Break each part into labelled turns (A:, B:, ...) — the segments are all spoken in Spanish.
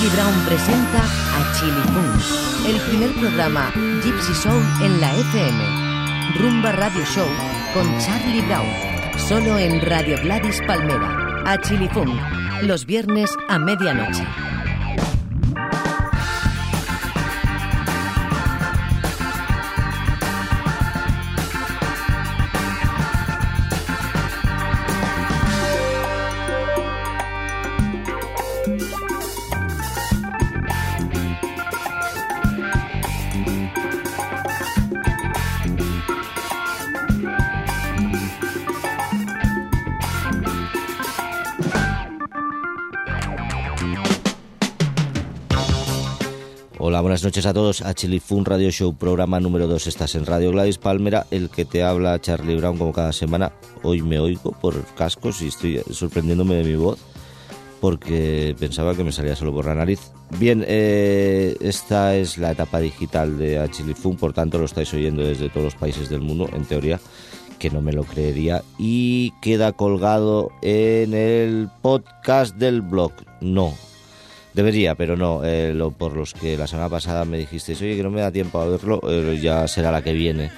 A: Charlie Brown presenta a Chili el primer programa Gypsy Soul en la FM. Rumba Radio Show con Charlie Brown, solo en Radio Gladys Palmera, a Chili los viernes a medianoche.
B: Buenas noches a todos. A Chili Fun Radio Show, programa número 2. Estás en Radio Gladys Palmera, el que te habla Charlie Brown como cada semana. Hoy me oigo por cascos y estoy sorprendiéndome de mi voz porque pensaba que me salía solo por la nariz. Bien, eh, esta es la etapa digital de A Chili Fun, por tanto lo estáis oyendo desde todos los países del mundo, en teoría, que no me lo creería. Y queda colgado en el podcast del blog. No, Debería, pero no. Eh, lo, por los que la semana pasada me dijisteis, oye, que no me da tiempo a verlo, eh, ya será la que viene.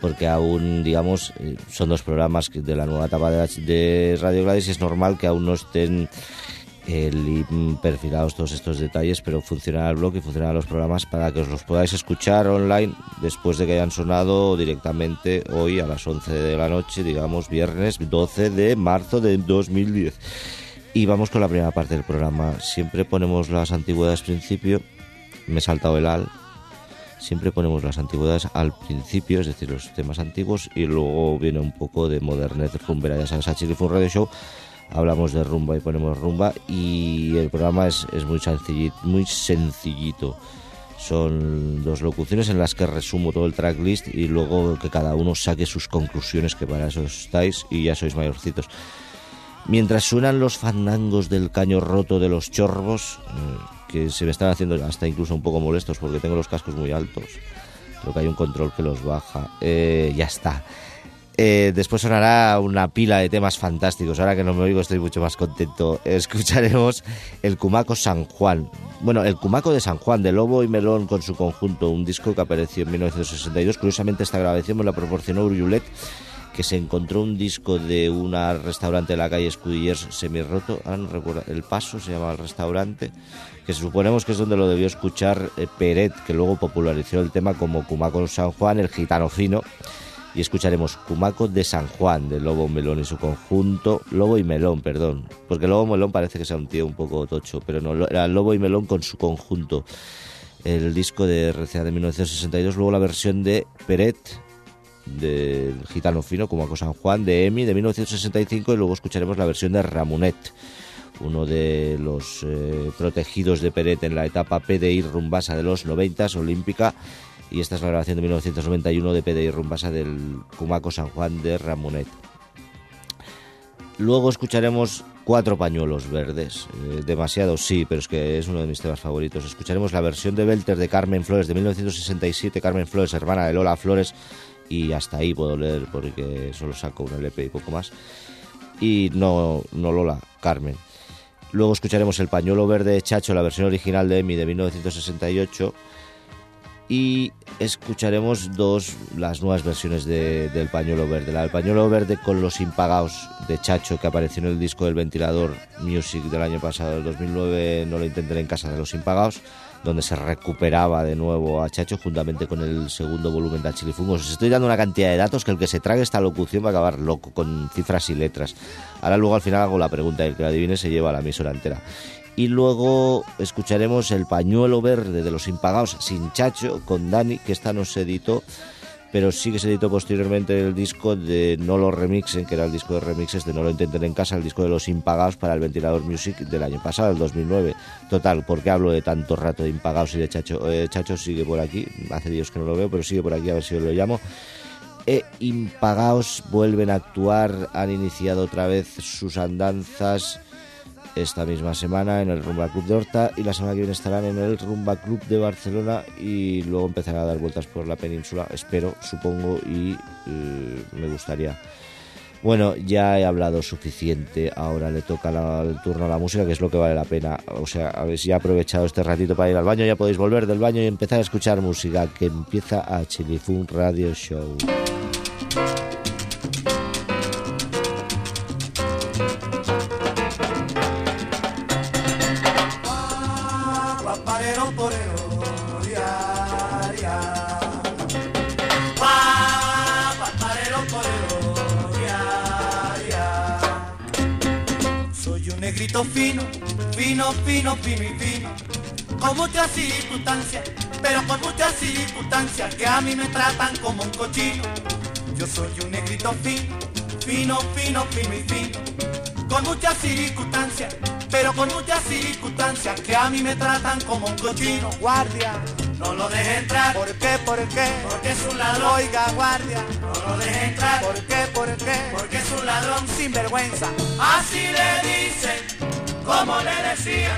B: Porque aún, digamos, eh, son dos programas de la nueva etapa de, Radio Gladys y es normal que aún no estén el, perfilados todos estos detalles, pero funcionará el blog y funcionarán los programas para que os los podáis escuchar online después de que hayan sonado directamente hoy a las 11 de la noche, digamos, viernes 12 de marzo de 2010. Y vamos con la primera parte del programa. Siempre ponemos las antigüedades principio. Me he saltado el al. Siempre ponemos las antigüedades al principio, es decir, los temas antiguos, y luego viene un poco de modernez rumbera. Ya sabes, Chile fue un radio show. Hablamos de rumba y ponemos rumba. Y el programa es, es muy, sencillito, muy sencillito. Son dos locuciones en las que resumo todo el tracklist y luego que cada uno saque sus conclusiones, que para eso estáis y ya sois mayorcitos. Mientras suenan los fandangos del caño roto de los chorbos, eh, que se me están haciendo hasta incluso un poco molestos porque tengo los cascos muy altos. Creo que hay un control que los baja. Eh, ya está. Eh, después sonará una pila de temas fantásticos. Ahora que no me oigo estoy mucho más contento. Escucharemos el Cumaco San Juan. Bueno, el Cumaco de San Juan, de Lobo y Melón con su conjunto, un disco que apareció en 1962. Curiosamente esta grabación me la proporcionó Uriulet que se encontró un disco de un restaurante de la calle Escudillers semirroto, El Paso se llama el restaurante, que suponemos que es donde lo debió escuchar eh, Peret, que luego popularizó el tema como Cumaco San Juan, el gitano fino, y escucharemos Cumaco de San Juan, de Lobo Melón y su conjunto, Lobo y Melón, perdón, porque Lobo Melón parece que sea un tío un poco tocho, pero no, era Lobo y Melón con su conjunto. El disco de RCA de 1962, luego la versión de Peret, del Gitano Fino, como San Juan, de Emi, de 1965, y luego escucharemos la versión de Ramonet, uno de los eh, protegidos de Peret en la etapa PDI Rumbasa de los 90, olímpica, y esta es la grabación de 1991 de PDI Rumbasa del Cumaco San Juan de Ramonet. Luego escucharemos Cuatro pañuelos verdes. Eh, demasiado sí, pero es que es uno de mis temas favoritos. Escucharemos la versión de Belter de Carmen Flores de 1967. Carmen Flores, hermana de Lola Flores, y hasta ahí puedo leer porque solo saco un LP y poco más. Y no, no Lola, Carmen. Luego escucharemos El pañuelo verde de Chacho, la versión original de Emi de 1968. Y escucharemos dos, las nuevas versiones de, del pañuelo verde. La del pañuelo verde con los impagados de Chacho que apareció en el disco del ventilador Music del año pasado, del 2009, no lo intentaré en casa de los impagados donde se recuperaba de nuevo a Chacho juntamente con el segundo volumen de Chilifungos. Os estoy dando una cantidad de datos que el que se trague esta locución va a acabar loco con cifras y letras. Ahora luego al final hago la pregunta y el que la adivine se lleva la emisora entera. Y luego escucharemos El pañuelo verde de los impagados sin Chacho con Dani, que esta nos editó pero sí que se editó posteriormente el disco de No lo remixen, que era el disco de remixes de No lo intenten en casa, el disco de los impagados para el Ventilador Music del año pasado, el 2009. Total, ¿por qué hablo de tanto rato de impagados y de Chacho? Eh, Chacho sigue por aquí, hace días que no lo veo, pero sigue por aquí, a ver si os lo llamo. E vuelven a actuar, han iniciado otra vez sus andanzas esta misma semana en el Rumba Club de Horta y la semana que viene estarán en el Rumba Club de Barcelona y luego empezarán a dar vueltas por la península, espero, supongo y eh, me gustaría. Bueno, ya he hablado suficiente, ahora le toca el turno a la música, que es lo que vale la pena. O sea, a ver si he aprovechado este ratito para ir al baño, ya podéis volver del baño y empezar a escuchar música, que empieza a Chilifun Radio Show.
C: Fino, fino, fino y fino, con muchas circunstancias, pero con muchas circunstancias que a mí me tratan como un cochino. Yo soy un negrito fino, fino, fino, fino y fino, con muchas circunstancias, pero con muchas circunstancias que a mí me tratan como un cochino. Guardia, no lo deje entrar. ¿Por qué? ¿Por qué? Porque es un ladrón. Oiga, guardia, no lo deje entrar. ¿Por qué? ¿Por qué? Porque es un ladrón sin vergüenza. Así le dicen como le decía,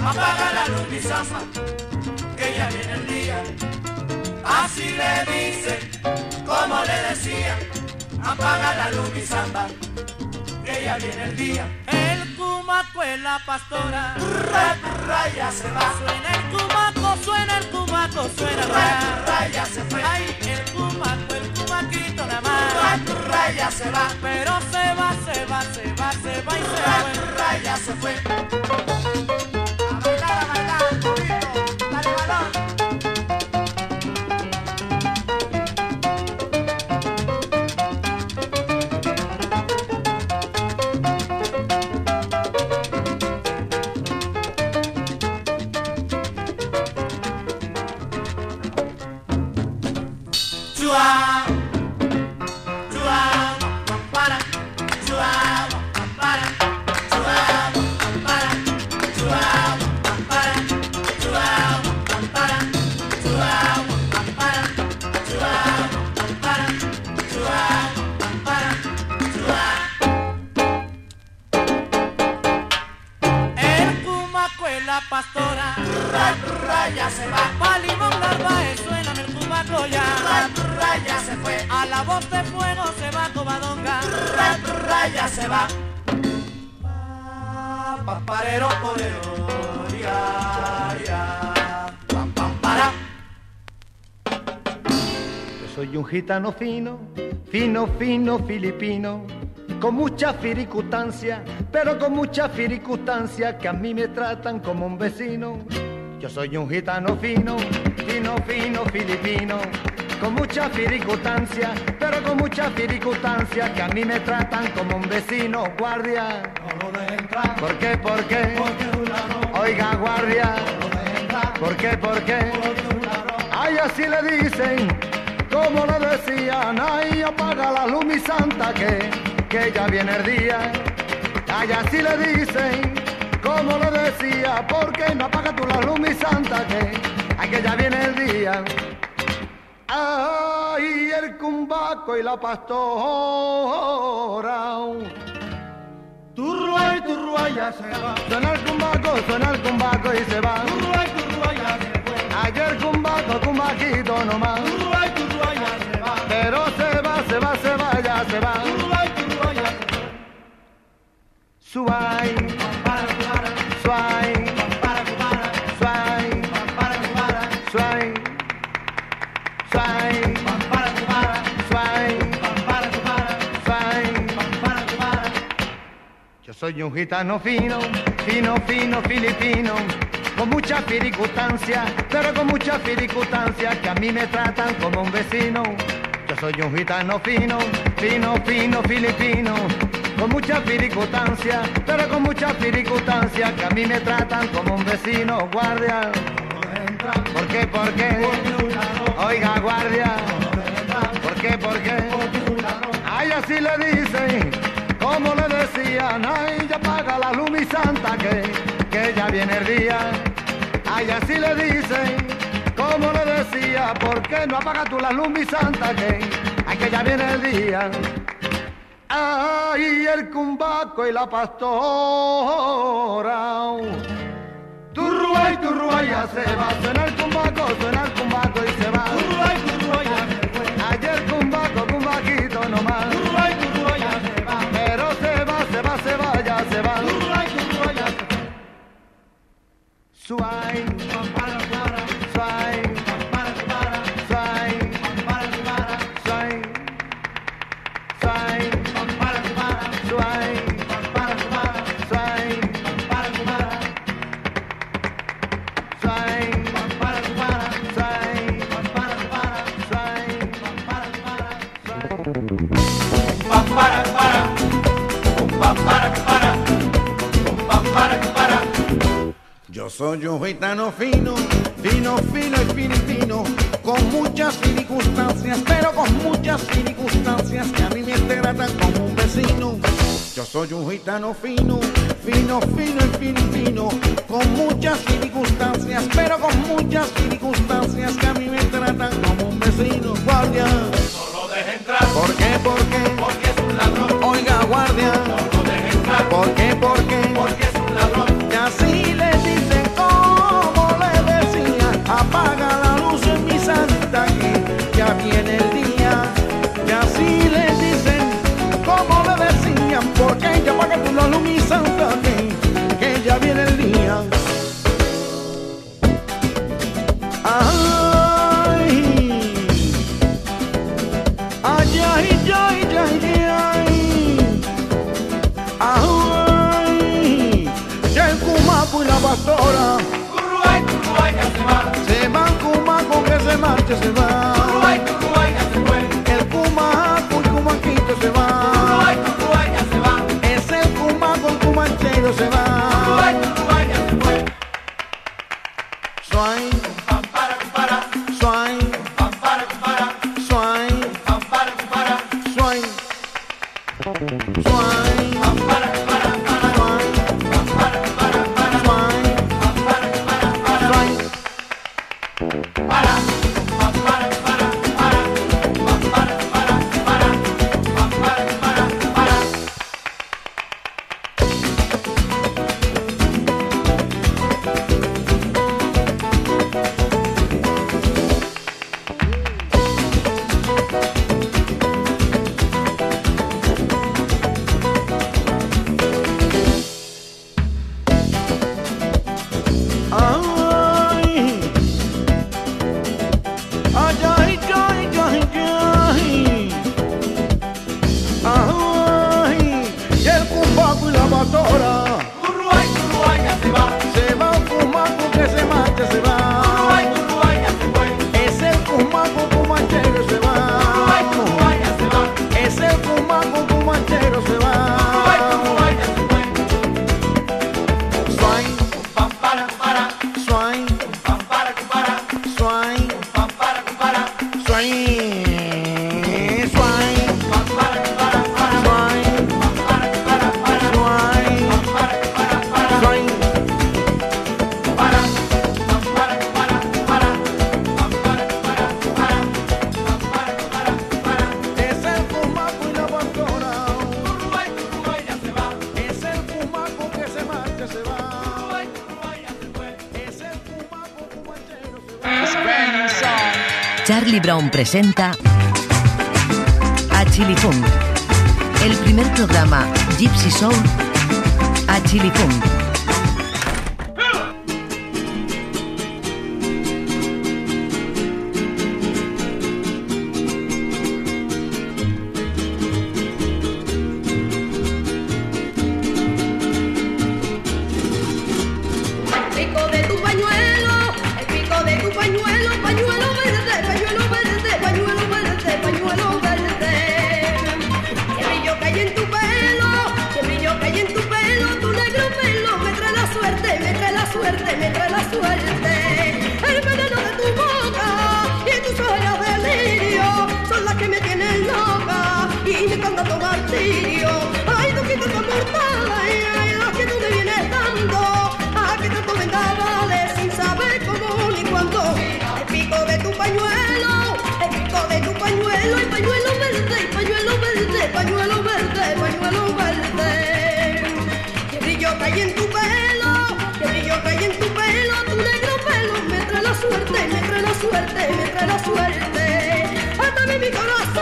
C: apaga la luz mi zamba, que ya viene el día. Así le dice, como le decía, apaga la luz mi zamba, que ya viene el día. El cumaco es la pastora, raya se va. Suena el cumaco, suena el cumaco, suena raya se fue. Ay, el cumaco, cumaquito nada más, raya se va. Pero se va, se va, se va, se va y se va. Raya se fue.
D: Gitano fino, fino, fino filipino, con mucha circunstancia, pero con mucha circunstancia que a mí me tratan como un vecino. Yo soy un gitano fino, fino, fino filipino, con mucha circunstancia, pero con mucha circunstancia que a mí me tratan como un vecino. Guardia, ¿por qué, por qué? Oiga, guardia, ¿por qué, por qué? Ay, así le dicen como le decían, ay, apaga la luz mi santa que, que ya viene el día. Ay, así le dicen, como le decía, porque no apaga tú la luz santa que, que ya viene el día. Ay, el cumbaco y la pastora. Turrua y turrua ya se va. Suena el cumbaco, suena el cumbaco y se va.
C: Turrua y turrua ya se fue.
D: Ayer cumbaco, cumbaquito nomás.
C: Turrua y turrua ya se va.
D: Pero se va, se va, se va, ya se va.
C: Turrua y turrua ya se fue.
D: Suay, suay, soy un gitano fino, fino, fino, filipino, con mucha circunstancia, pero con mucha circunstancia que a mí me tratan como un vecino. Yo soy un gitano fino, fino, fino, filipino, con mucha circunstancia, pero con mucha circunstancia que a mí me tratan como un vecino. Guardia, ¿por qué, por qué? Oiga, guardia, ¿por qué, por qué? Ay, así le dicen, como le decían, ay, ya paga la luz mi santa que, que ya viene el día. Ay, así le dicen, como le decía, ¿por qué no apaga tú la luz mi santa que, ay, que ya viene el día? Ay, el cumbaco y la pastora. Turrua y turrua ya se va, suena el cumbaco, suena el cumbaco y se va.
E: swine. soy un gitano fino, fino, fino y filipino, con muchas circunstancias, pero con muchas circunstancias que a mí me tratan como un vecino. Yo soy un gitano fino, fino, fino y filipino, con muchas circunstancias, pero con muchas circunstancias que a mí me tratan como un vecino. Guardia,
A: no lo deje entrar.
E: ¿Por qué? ¿Por qué?
A: Porque es un ladrón.
E: Oiga, guardia,
A: no lo deje entrar.
E: ¿Por qué? ¿Por qué?
A: Porque es un ladrón.
E: Y así le que
A: se va.
F: presenta A Chili Funk, el primer programa Gypsy Soul A Chili Funk.
G: suerte, mi plena suerte. Hasta mi corazón.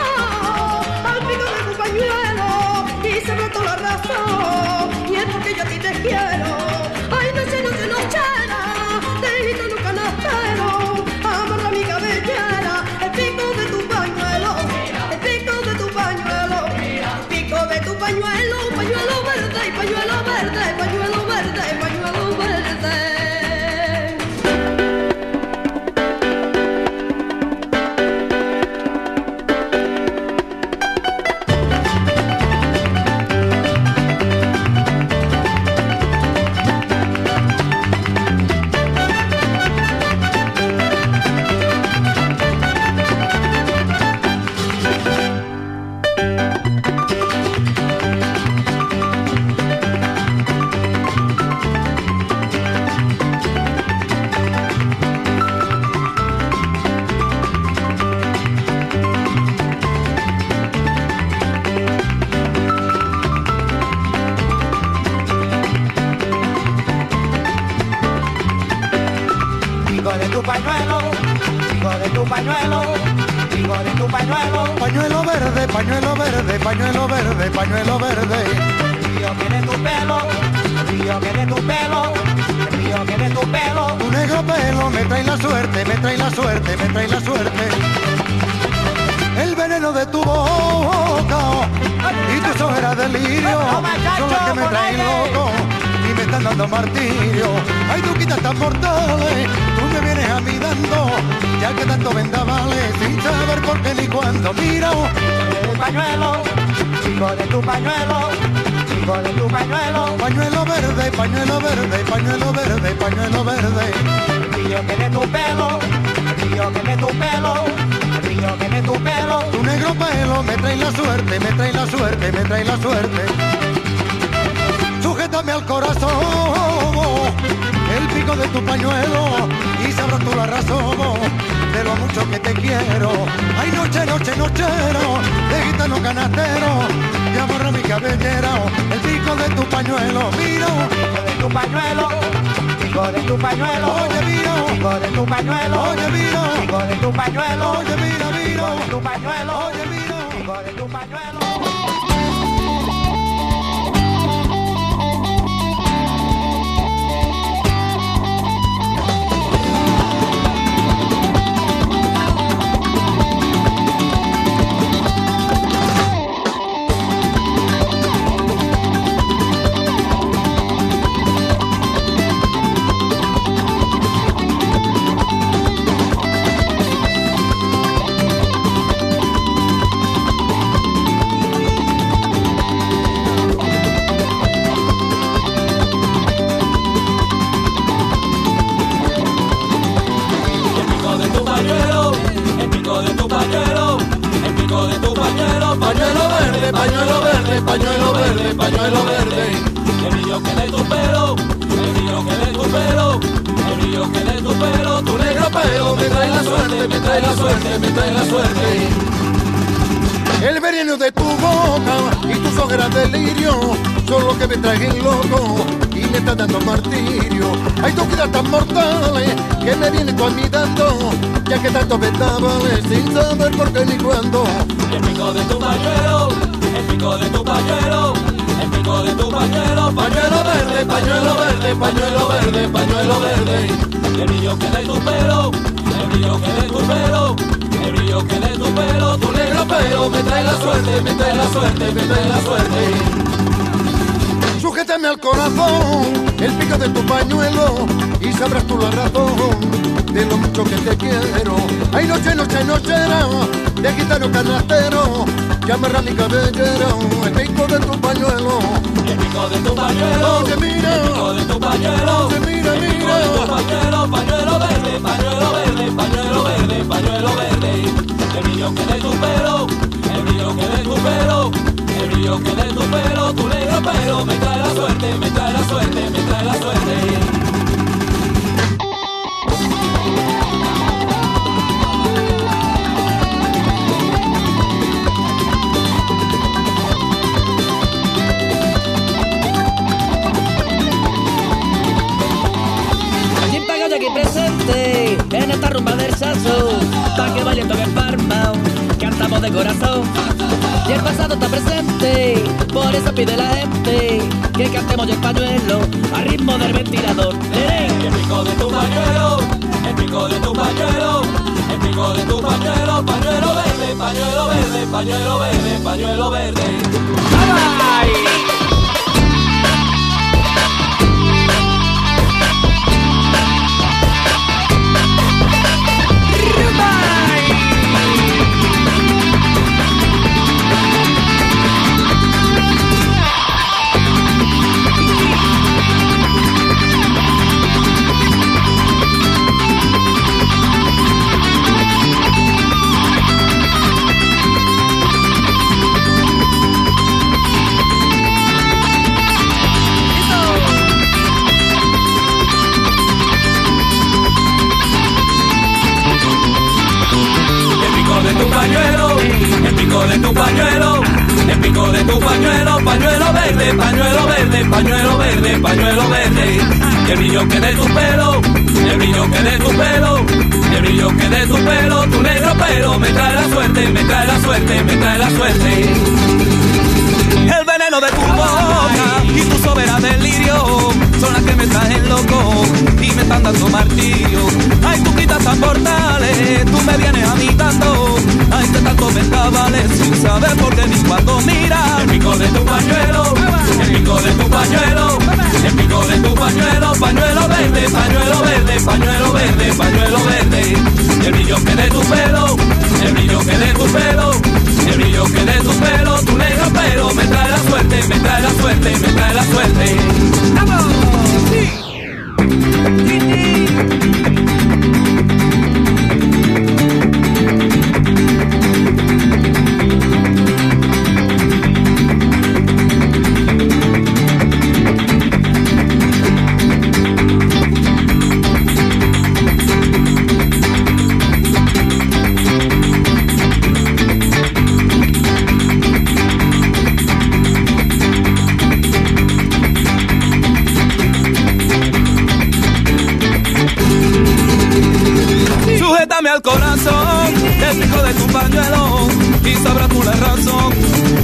H: Suerte, me trae la suerte. El veneno de tu boca y tus ojeras de lirio son las que me traen loco y me están dando martirio. Ay, tú quitas tan mortales, tú me vienes a mí dando, ya que tanto vendavales sin saber por qué ni cuándo. Mira,
C: de tu pañuelo, chico de tu pañuelo, chico de tu pañuelo.
H: pañuelo verde, pañuelo verde, pañuelo verde, pañuelo verde.
C: Río que de tu pelo, río que de tu pelo, río que de tu pelo.
H: Tu negro pelo me trae la suerte, me trae la suerte, me trae la suerte. Sujétame al corazón, el pico de tu pañuelo y sabrás tú la razón de lo mucho que te quiero. Ay, noche, noche, nochero, de gitano canastero, mi cabellera, el pico de tu pañuelo, miro,
C: Chico de tu pañuelo, chico de tu pañuelo.
H: oye, miro,
C: Chico de tu pañuelo,
H: oye, miro,
C: chico de tu pañuelo,
H: oye, mira, miro,
C: de tu pañuelo,
H: oye, miro.
C: chico de tu pañuelo.
I: Pañuelo verde, pañuelo verde. El brillo que de tu pelo, el brillo que de tu pelo, el brillo que de tu pelo, tu negro pelo me trae la suerte, me trae la suerte, me trae la suerte.
H: El veneno de tu boca y tus ojeras de lirio son lo que me traen loco y me están dando martirio. Hay tu vida tan mortales que me vienen tú a mí dando, ya que tanto vendavales sin saber por qué ni cuándo.
I: El pico de tu pañuelo, el pico de tu pañuelo, el pico de tu pañuelo, pañuelo verde, pañuelo verde, pañuelo verde, pañuelo verde. El brillo que de tu pelo, el brillo que de tu pelo, el brillo que de tu pelo, tu negro pelo me trae la suerte, me trae la suerte, me trae la suerte.
H: Sujétame al corazón el pico de tu pañuelo y sabrás tú la razón de lo mucho que te quiero. Hay noche, noche, nochera de gitano canastero que amarra mi cabellera el pico de tu pañuelo.
I: El pico de tu pañuelo,
H: Oye, mira,
I: el pico de tu pañuelo,
H: oye, mira,
I: el pico de tu
H: mira.
I: pañuelo, pañuelo verde, pañuelo verde, pañuelo verde, pañuelo verde. El brillo que de tu pelo, el brillo que de tu pelo, el brillo que de tu pelo, tu negro pelo me trae la suerte, me trae la suerte, me trae la suerte.
J: Presente en esta rumba del saso, pa' que valiendo que farma, cantamos de corazón. Y el pasado está presente, por eso pide la gente que cantemos yo el pañuelo a ritmo del ventilador. ¡Lerén!
I: El pico de tu pañuelo, el pico de tu pañuelo, el pico de tu pañuelo, pañuelo verde, pañuelo verde, pañuelo verde, pañuelo verde. El al corazón, el pico de tu pañuelo y sabrás tú la razón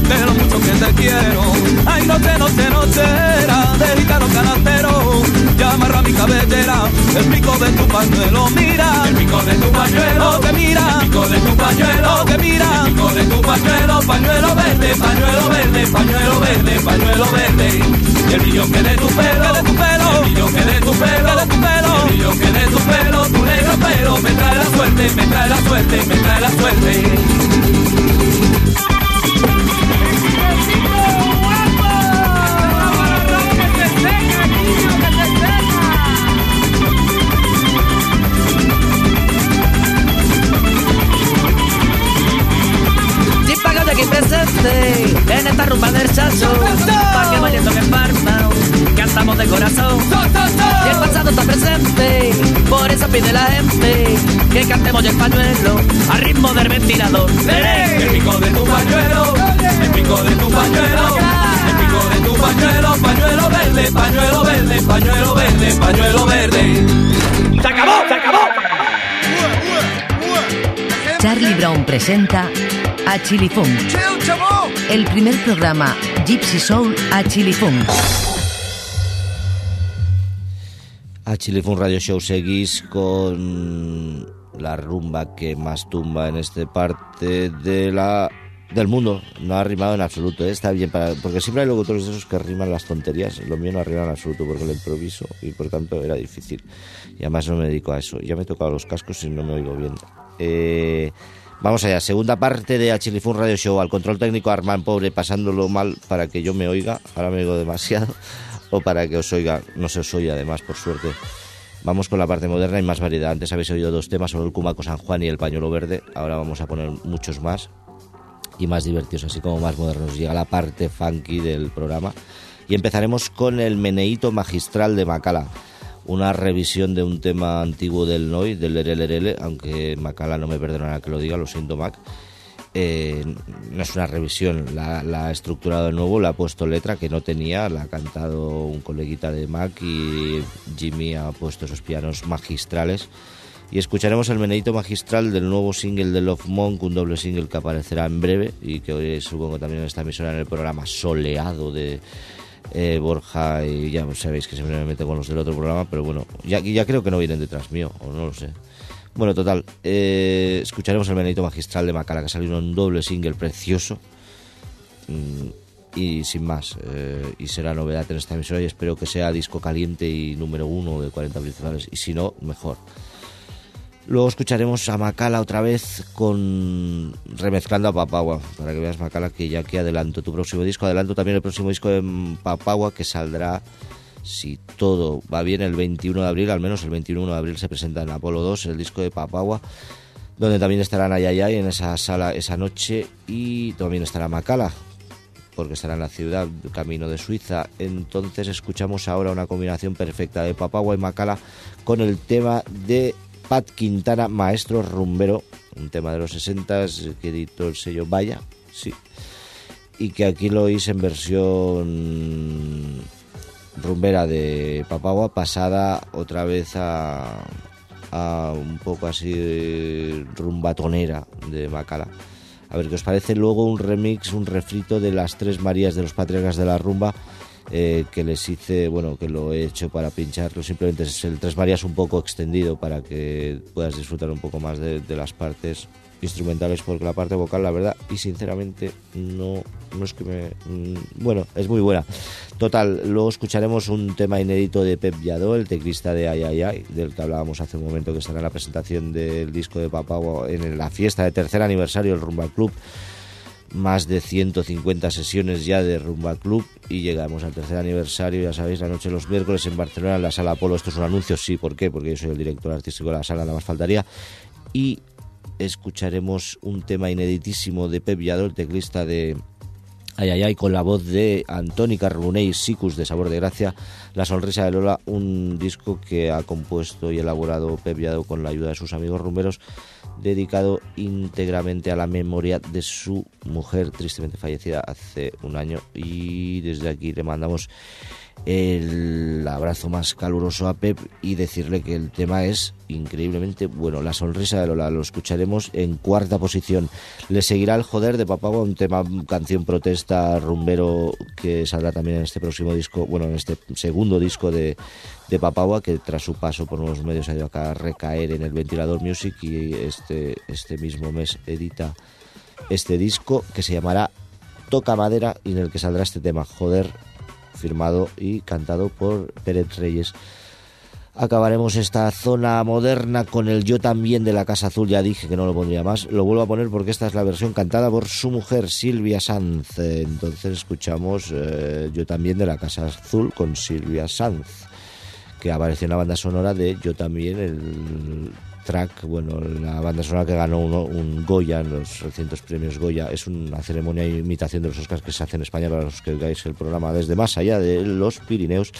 I: de lo mucho que te quiero. Ay, noche, noche, nochera, de gitano canastero, ya amarra mi cabellera, el pico de tu pañuelo, mira, el pico de tu pañuelo, que mira, el pico de tu pañuelo, que mira, el pico de tu pañuelo, pañuelo verde, pañuelo verde, pañuelo verde, pañuelo verde, y el brillo que de tu pelo, de tu pelo, el brillo que de tu pelo, de tu pelo, el brillo que de tu pelo, tu negro pelo, me trae la suerte, me trae la suerte, me trae la suerte.
J: De aquí presente en esta rumba del salso. Pa' que valiendo que farma, cantamos de corazón. Y el pasado está presente, por eso pide la gente que cantemos el pañuelo a ritmo del ventilador.
I: El pico de tu pañuelo, el pico de tu pañuelo, el pico de tu pañuelo, pañuelo verde, pañuelo verde, pañuelo verde, pañuelo verde. ¡Se acabó, se acabó!
A: Charlie Brown presenta a Chili Funk, el primer programa Gypsy Soul a Chili Funk.
B: A un radio show seguís con la rumba que más tumba en este parte de la del mundo. No ha rimado en absoluto, ¿eh? está bien para porque siempre hay locutores de esos que riman las tonterías. Lo mío no ha rimado en absoluto porque lo improviso y por tanto era difícil. Y además no me dedico a eso. Ya me he tocado los cascos y no me oigo bien. Eh, Vamos allá, segunda parte de Achilifun Radio Show. Al control técnico Armán Pobre pasándolo mal para que yo me oiga. Ahora me oigo demasiado. O para que os oiga, no se os oye además, por suerte. Vamos con la parte moderna y más variedad. Antes habéis oído dos temas sobre el Cumaco San Juan y el pañuelo verde. Ahora vamos a poner muchos más y más divertidos, así como más modernos. Llega la parte funky del programa. Y empezaremos con el meneíto magistral de Macala. Una revisión de un tema antiguo del NOI, del LRL, aunque Macala no me perdonará que lo diga, lo siento Mac. Eh, no es una revisión, la, la ha estructurado de nuevo, la ha puesto letra que no tenía, la ha cantado un coleguita de Mac y Jimmy ha puesto esos pianos magistrales. Y escucharemos el meneito magistral del nuevo single de Love Monk, un doble single que aparecerá en breve y que hoy supongo también en esta emisora en el programa soleado de eh, Borja y ya sabéis que siempre me meto con los del otro programa, pero bueno, ya, creo que no vienen detrás mío, o no lo sé. Bueno, total, eh, escucharemos el meneito magistral de Macala, que salió un doble single precioso. Mm, y sin más, eh, y será novedad en esta emisora y espero que sea disco caliente y número uno de 40 principales, y si no, mejor. Luego escucharemos a Macala otra vez con remezclando a Papagua, para que veas Macala que ya que adelanto tu próximo disco, adelanto también el próximo disco de Papagua que saldrá si todo va bien el 21 de abril, al menos el 21 de abril se presenta en Apolo 2 el disco de Papagua, donde también estarán Ayayay en esa sala esa noche y también estará Macala, porque estará en la ciudad, camino de Suiza. Entonces escuchamos ahora una combinación perfecta de Papagua y Macala con el tema de Pat Quintana, maestro rumbero, un tema de los 60 que editó el sello Vaya, sí, y que aquí lo oís en versión rumbera de Papagua pasada otra vez a, a un poco así rumbatonera de Macala. A ver qué os parece luego un remix, un refrito de las tres Marías de los Patriarcas de la Rumba eh, que les hice, bueno, que lo he hecho para pincharlo. Simplemente es el tres Marías un poco extendido para que puedas disfrutar un poco más de, de las partes instrumentales porque la parte vocal la verdad y sinceramente no no es que me mm, bueno es muy buena total luego escucharemos un tema inédito de Pep Yadó el teclista de Ay Ay Ay del que hablábamos hace un momento que estará en la presentación del disco de Papagua en la fiesta de tercer aniversario del Rumba Club más de 150 sesiones ya de Rumba Club y llegamos al tercer aniversario, ya sabéis, la noche de los miércoles en Barcelona, en la Sala Apolo. Esto es un anuncio, sí, ¿por qué? Porque yo soy el director artístico de la sala, nada más faltaría. Y escucharemos un tema ineditísimo de Pep Yadó, el teclista de Ay Ay Ay, con la voz de Antoni Carbonell Sicus de Sabor de Gracia, La Sonrisa de Lola, un disco que ha compuesto y elaborado Pep con la ayuda de sus amigos rumberos, dedicado íntegramente a la memoria de su mujer, tristemente fallecida hace un año. Y desde aquí le mandamos el abrazo más caluroso a Pep y decirle que el tema es increíblemente bueno. La sonrisa de Lola lo escucharemos en cuarta posición. Le seguirá el joder de Papagua, un tema, canción protesta rumbero que saldrá también en este próximo disco, bueno, en este segundo disco de, de Papagua, que tras su paso por nuevos medios ha ido a recaer en el Ventilador Music y este, este mismo mes edita este disco que se llamará Toca Madera y en el que saldrá este tema, joder firmado y cantado por Pérez Reyes. Acabaremos esta zona moderna con el Yo también de la Casa Azul, ya dije que no lo pondría más, lo vuelvo a poner porque esta es la versión cantada por su mujer Silvia Sanz. Entonces escuchamos eh, Yo también de la Casa Azul con Silvia Sanz, que apareció en la banda sonora de Yo también, el track, bueno, la banda sonora que ganó un Goya en los recientes premios Goya. Es una ceremonia de imitación de los Oscars que se hace en España para los que veáis el programa desde más allá de los Pirineos.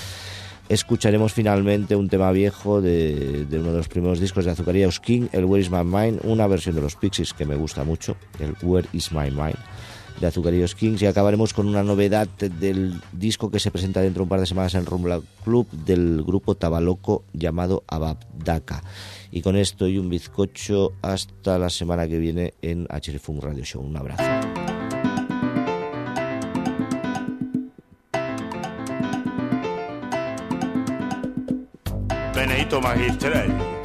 B: Escucharemos finalmente un tema viejo de, de uno de los primeros discos de Azucaría King, el Where Is My Mind, una versión de los Pixies que me gusta mucho, el Where Is My Mind de Azucarillos Kings y acabaremos con una novedad del disco que se presenta dentro de un par de semanas en Rumba Club del grupo Tabaloco llamado Ababdaka. Y con esto y un bizcocho hasta la semana que viene en HRFUM Radio Show. Un abrazo.
K: Benedito Magistral.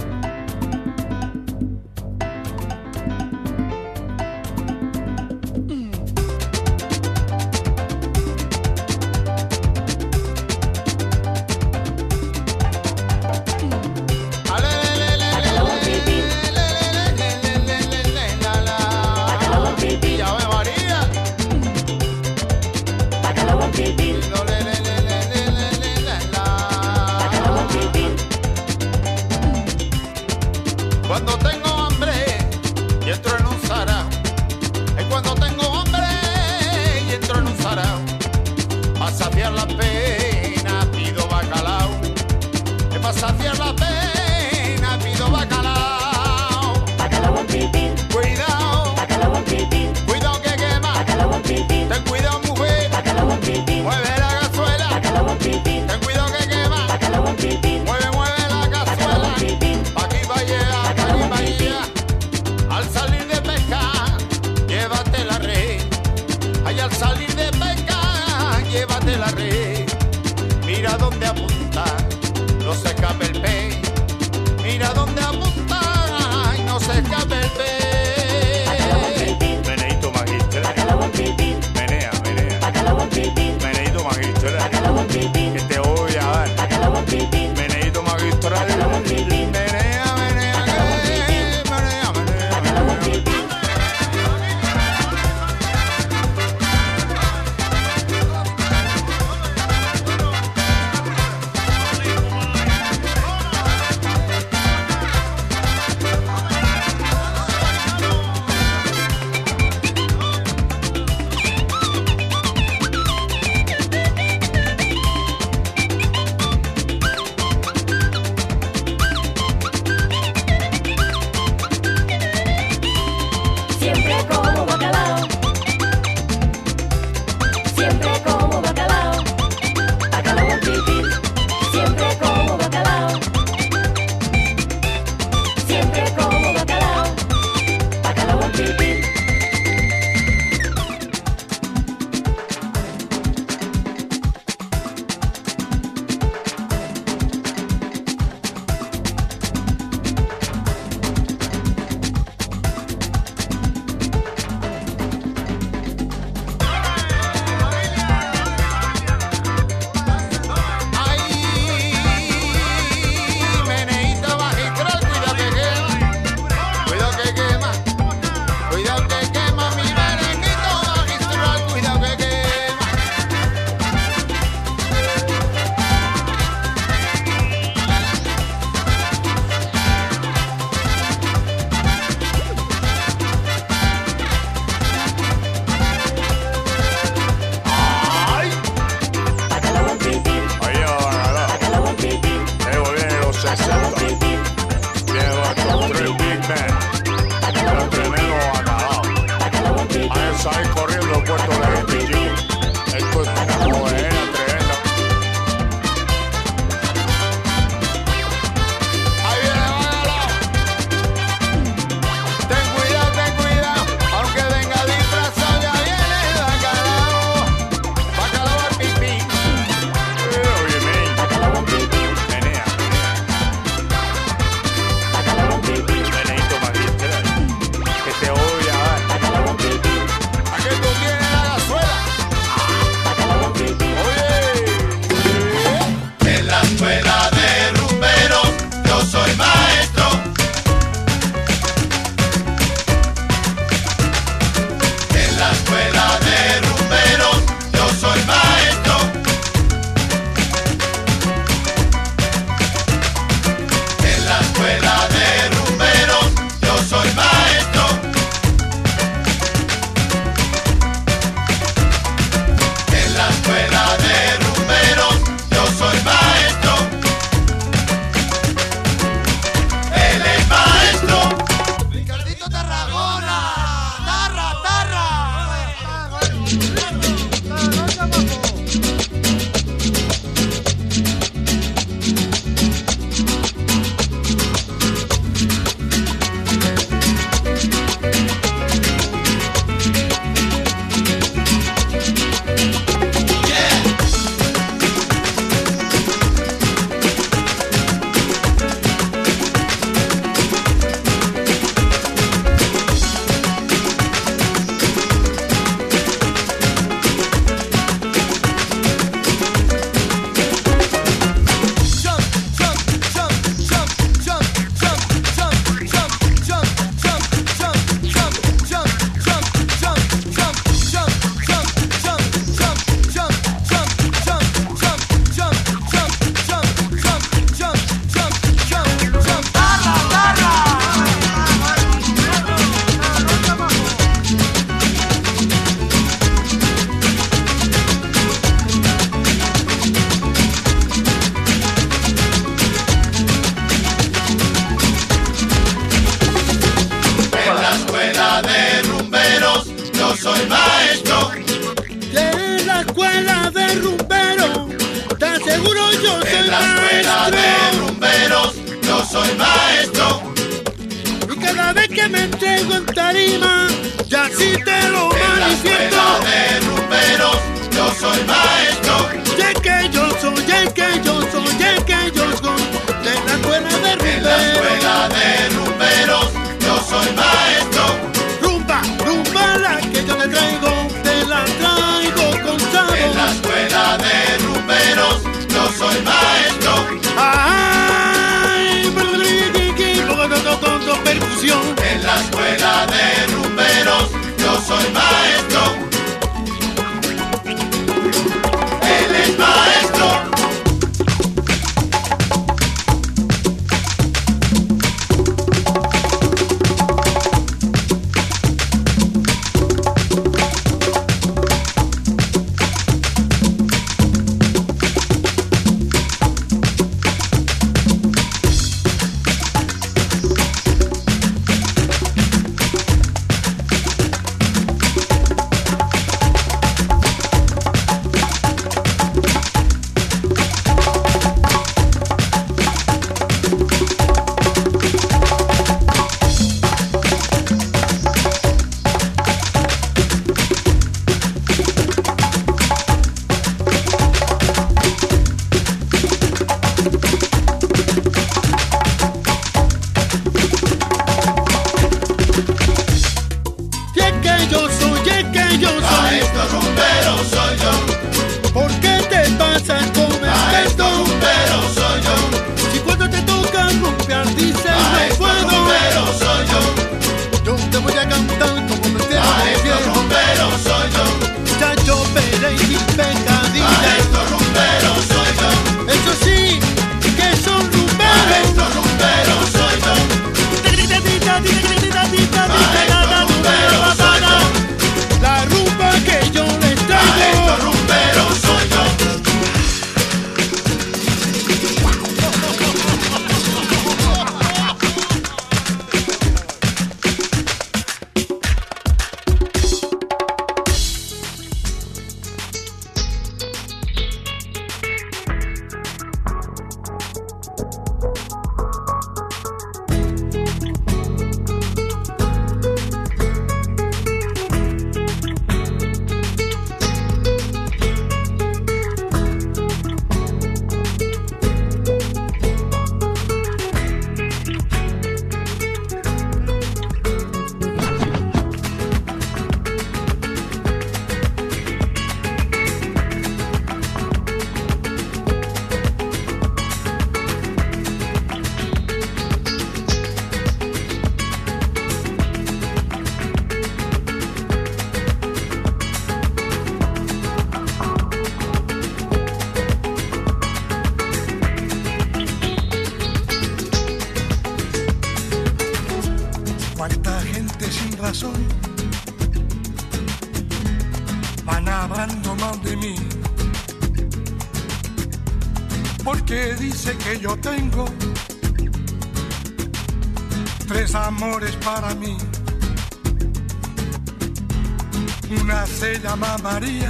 K: María,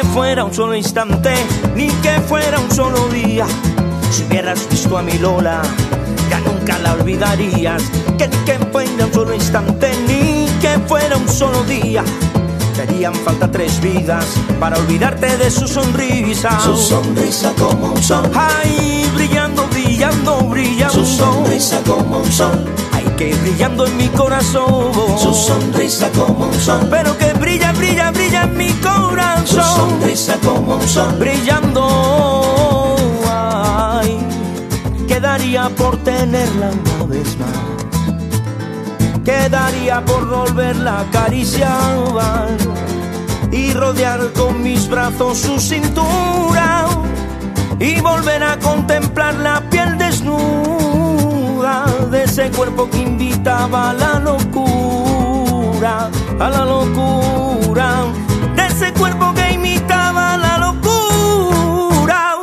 K: que
L: fuera un solo instante, ni que fuera un solo día. Si hubieras visto a mi Lola, ya nunca la olvidarías. Que ni que fuera un solo instante, ni que fuera un solo día. Te harían falta tres vidas para olvidarte de su sonrisa.
M: Su sonrisa como un sol,
L: Ay, brillando, brillando,
M: su sonrisa como un sol,
L: Ay, que brillando en mi corazón.
M: su sonrisa como un sol,
L: Pero que brilla, brilla, brilla en mi
M: su
L: corazón.
M: sonrisa como un sol,
L: brillando. Ay, quedaría por tenerla una vez más. Quedaría por volverla a acariciar y rodear con mis brazos su cintura y volver a contemplar la piel desnuda de ese cuerpo que invitaba a la locura, a la locura, de ese cuerpo que imitaba a la locura.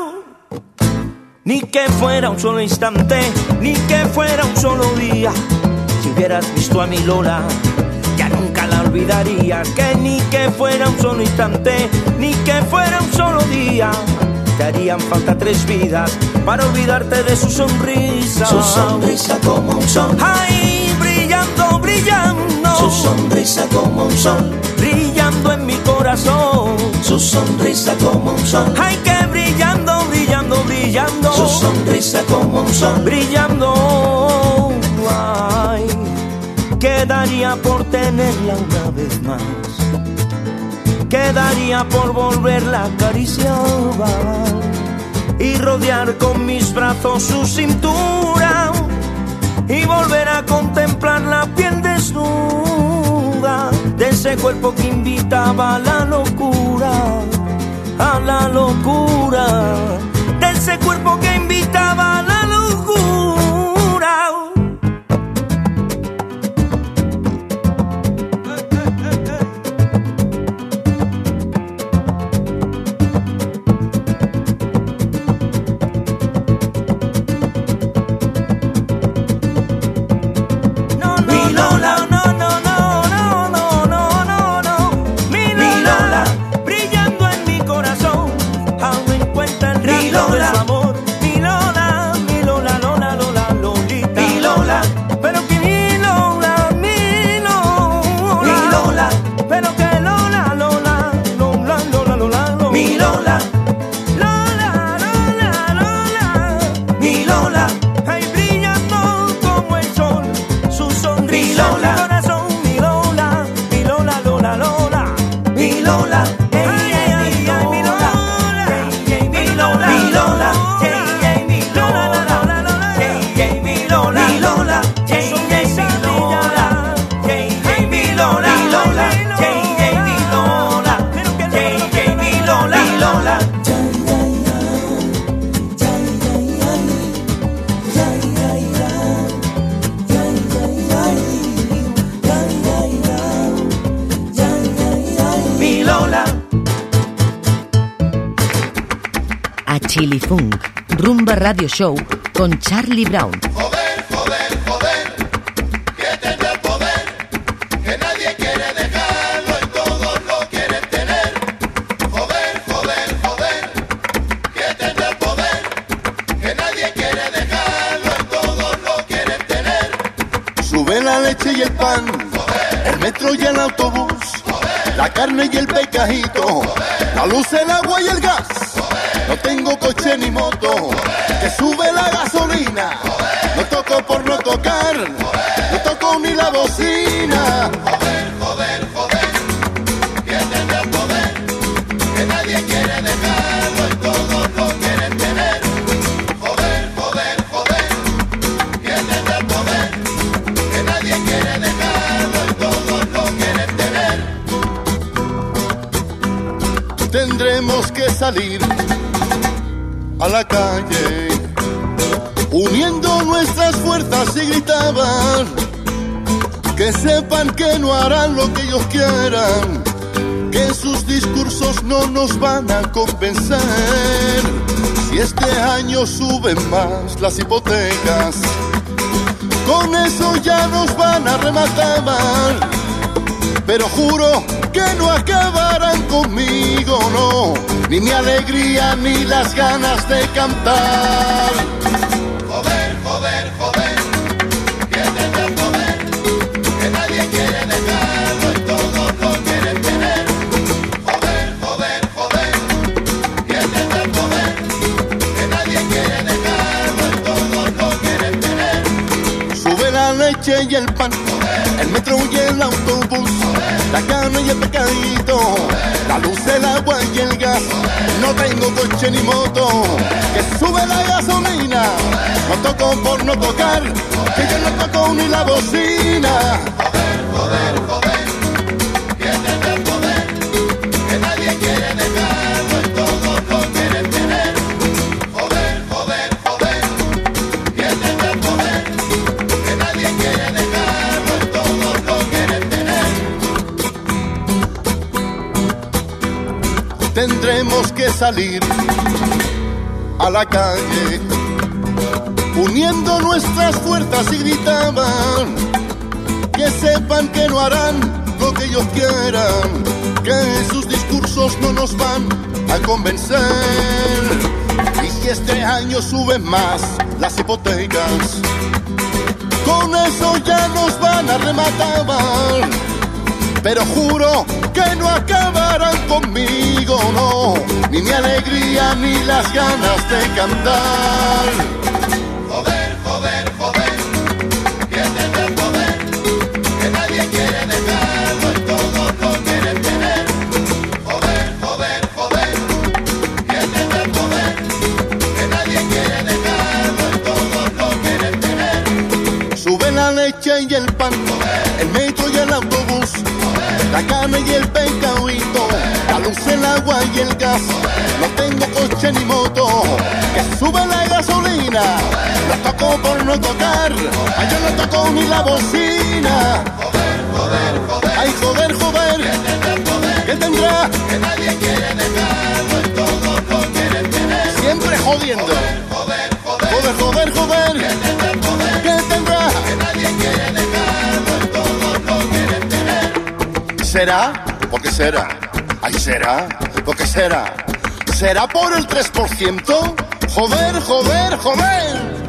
L: Ni que fuera un solo instante, ni que fuera un solo día. Si hubieras visto a mi Lola, ya nunca la olvidarías. Que ni que fuera un solo instante, ni que fuera un solo día. Te harían falta tres vidas para olvidarte de su sonrisa.
M: su sonrisa como un sol,
L: Ay, brillando, brillando.
M: su sonrisa como un sol,
L: brillando en mi corazón.
M: su sonrisa como un sol,
L: Ay, que brillando, brillando, brillando.
M: su sonrisa como un sol,
L: brillando. Ay, quedaría por tenerla una vez más. Quedaría por volverla a acariciar y rodear con mis brazos su cintura y volver a contemplar la piel desnuda de ese cuerpo que invitaba a la locura, a la locura, de ese cuerpo que invitaba a la
M: Lola.
A: Radio Show con Charlie Brown.
K: Joder, joder, joder, que tendrá el poder, que nadie quiere dejarlo y todos lo quieren tener. Joder, joder, joder, que tendrá el poder, que nadie quiere dejarlo y todos lo quieren tener.
N: Sube la leche y el pan, el metro y el autobús, la carne y el pecajito, la luz, el agua y el gas. No tengo coche ni moto, que sube la gasolina. No toco por no tocar, no toco ni la bocina.
K: Joder, joder, joder, tendrá el poder, que nadie quiere dejarlo y todos lo quieren tener. Joder, joder, joder, tendrá el poder, que nadie quiere dejarlo y todos lo quieren tener.
N: Tendremos que salir a la calle, uniendo nuestras fuerzas y gritaban que sepan que no harán lo que ellos quieran, que sus discursos no nos van a convencer. Si este año suben más las hipotecas, con eso ya nos van a rematar. Pero juro que no acabarán conmigo, no, ni mi alegría ni las ganas de cantar.
K: Joder, joder, joder, que tendrá el poder, que nadie quiere dejarlo y todos lo quieren tener. Joder, joder, joder, que tendrá el poder, que nadie quiere dejarlo y todos lo quieren tener.
N: Sube la leche y el pan, el metro y el autobús, la carne y el pecadito, la luz, el agua y el gas. No tengo coche ni moto, que sube la gasolina. No toco por no tocar, que yo no toco ni la bocina. Salir a la calle, uniendo nuestras fuerzas y gritaban que sepan que no harán lo que ellos quieran, que sus discursos no nos van a convencer. Y si este año suben más las hipotecas, con eso ya nos van a rematar. Pero juro que no acabarán conmigo, no, ni mi alegría ni las ganas de cantar. La carne y el pescadito, la luz, el agua y el gas. No tengo coche ni moto, que sube la gasolina. No toco por no tocar, ay, yo no toco ni la bocina. Ay, joder, joder, ¿qué tendrá?
K: Que nadie quiere dejarlo y todos lo quieren tener.
N: Siempre jodiendo.
K: Joder,
N: Joder, joder, ¿Será? ¿Por qué será? Ay, ¿será? ¿Por qué será? ¿Será por el 3%? Joder, joder, joder.